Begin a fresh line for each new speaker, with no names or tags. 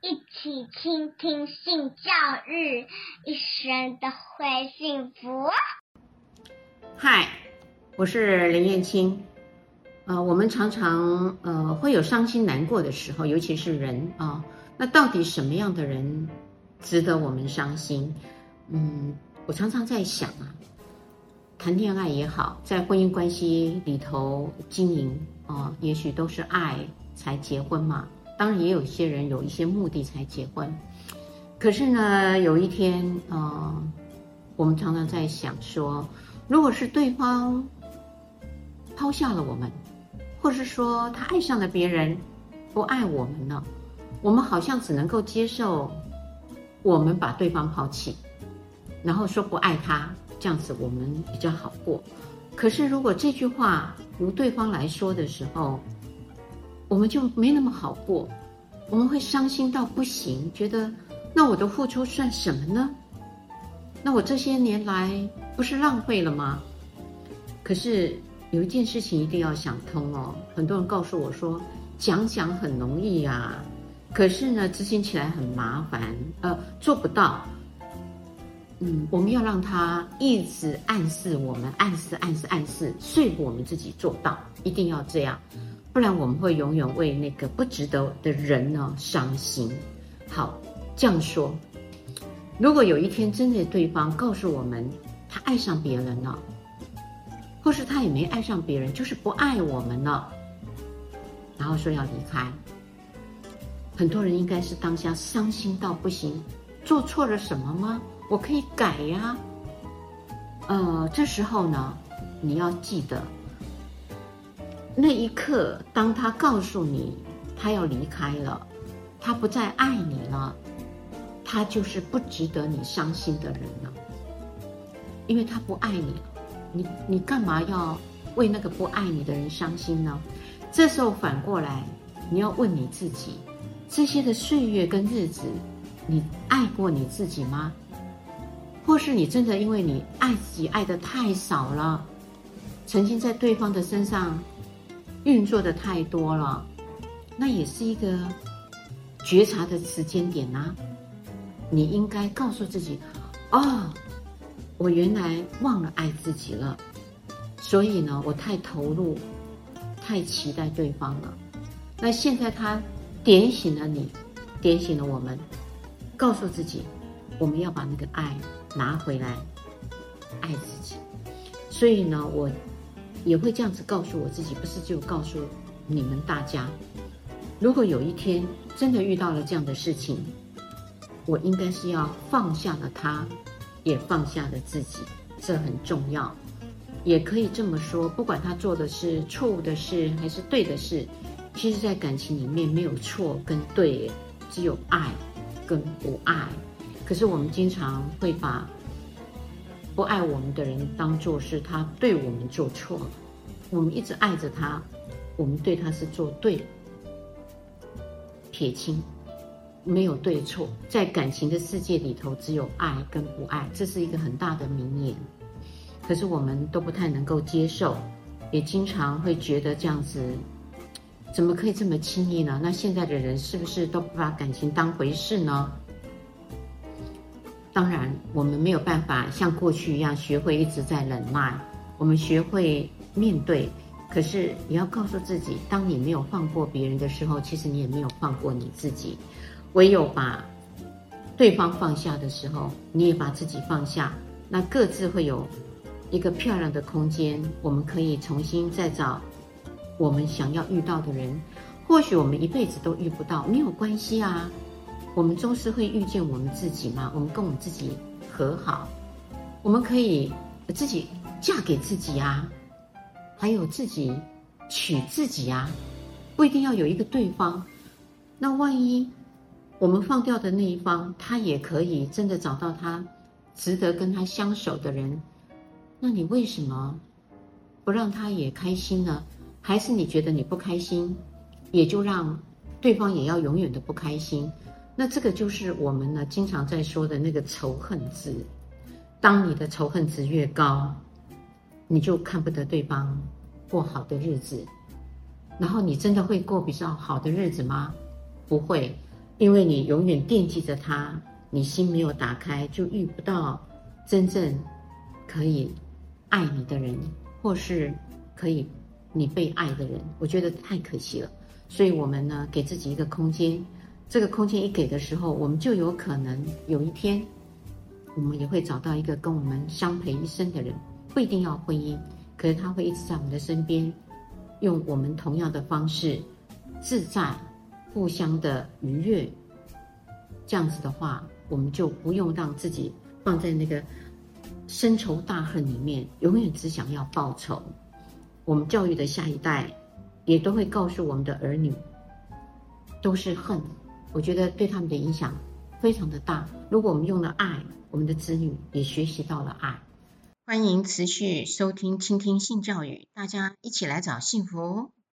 一起倾听性教育，一生都会幸福。
嗨，我是林燕青。呃，我们常常呃会有伤心难过的时候，尤其是人啊、那到底什么样的人值得我们伤心？嗯，我常常在想啊，谈恋爱也好，在婚姻关系里头经营啊、也许都是爱才结婚嘛。当然，也有一些人有一些目的才结婚。可是呢，有一天，呃，我们常常在想说，如果是对方抛下了我们，或是说他爱上了别人，不爱我们了，我们好像只能够接受我们把对方抛弃，然后说不爱他，这样子我们比较好过。可是，如果这句话由对方来说的时候，我们就没那么好过，我们会伤心到不行，觉得那我的付出算什么呢？那我这些年来不是浪费了吗？可是有一件事情一定要想通哦。很多人告诉我说，讲讲很容易啊，可是呢，执行起来很麻烦，呃，做不到。嗯，我们要让他一直暗示我们，暗示、暗示、暗示，说服我们自己做到，一定要这样。不然我们会永远为那个不值得的人呢伤心。好，这样说，如果有一天真的对方告诉我们他爱上别人了，或是他也没爱上别人，就是不爱我们了，然后说要离开，很多人应该是当下伤心到不行，做错了什么吗？我可以改呀。呃，这时候呢，你要记得。那一刻，当他告诉你他要离开了，他不再爱你了，他就是不值得你伤心的人了，因为他不爱你了。你你干嘛要为那个不爱你的人伤心呢？这时候反过来，你要问你自己：这些的岁月跟日子，你爱过你自己吗？或是你真的因为你爱自己爱的太少了，曾经在对方的身上。运作的太多了，那也是一个觉察的时间点啊。你应该告诉自己：哦，我原来忘了爱自己了，所以呢，我太投入，太期待对方了。那现在他点醒了你，点醒了我们，告诉自己，我们要把那个爱拿回来，爱自己。所以呢，我。也会这样子告诉我自己，不是就告诉你们大家，如果有一天真的遇到了这样的事情，我应该是要放下了他，也放下了自己，这很重要。也可以这么说，不管他做的是错误的事还是对的事，其实，在感情里面没有错跟对，只有爱跟不爱。可是我们经常会把。不爱我们的人，当做是他对我们做错了。我们一直爱着他，我们对他是做对了。撇清，没有对错，在感情的世界里头，只有爱跟不爱，这是一个很大的名言。可是我们都不太能够接受，也经常会觉得这样子，怎么可以这么轻易呢？那现在的人是不是都不把感情当回事呢？当然，我们没有办法像过去一样学会一直在忍耐，我们学会面对。可是也要告诉自己，当你没有放过别人的时候，其实你也没有放过你自己。唯有把对方放下的时候，你也把自己放下，那各自会有一个漂亮的空间，我们可以重新再找我们想要遇到的人。或许我们一辈子都遇不到，没有关系啊。我们终是会遇见我们自己吗？我们跟我们自己和好，我们可以自己嫁给自己啊，还有自己娶自己啊，不一定要有一个对方。那万一我们放掉的那一方，他也可以真的找到他值得跟他相守的人，那你为什么不让他也开心呢？还是你觉得你不开心，也就让对方也要永远的不开心？那这个就是我们呢经常在说的那个仇恨值。当你的仇恨值越高，你就看不得对方过好的日子。然后你真的会过比较好的日子吗？不会。因为你永远惦记着他，你心没有打开，就遇不到真正可以爱你的人，或是可以你被爱的人。我觉得太可惜了。所以，我们呢，给自己一个空间。这个空间一给的时候，我们就有可能有一天，我们也会找到一个跟我们相陪一生的人，不一定要婚姻，可是他会一直在我们的身边，用我们同样的方式，自在，互相的愉悦。这样子的话，我们就不用让自己放在那个深仇大恨里面，永远只想要报仇。我们教育的下一代，也都会告诉我们的儿女，都是恨。我觉得对他们的影响非常的大。如果我们用了爱，我们的子女也学习到了爱。欢迎持续收听、倾听性教育，大家一起来找幸福。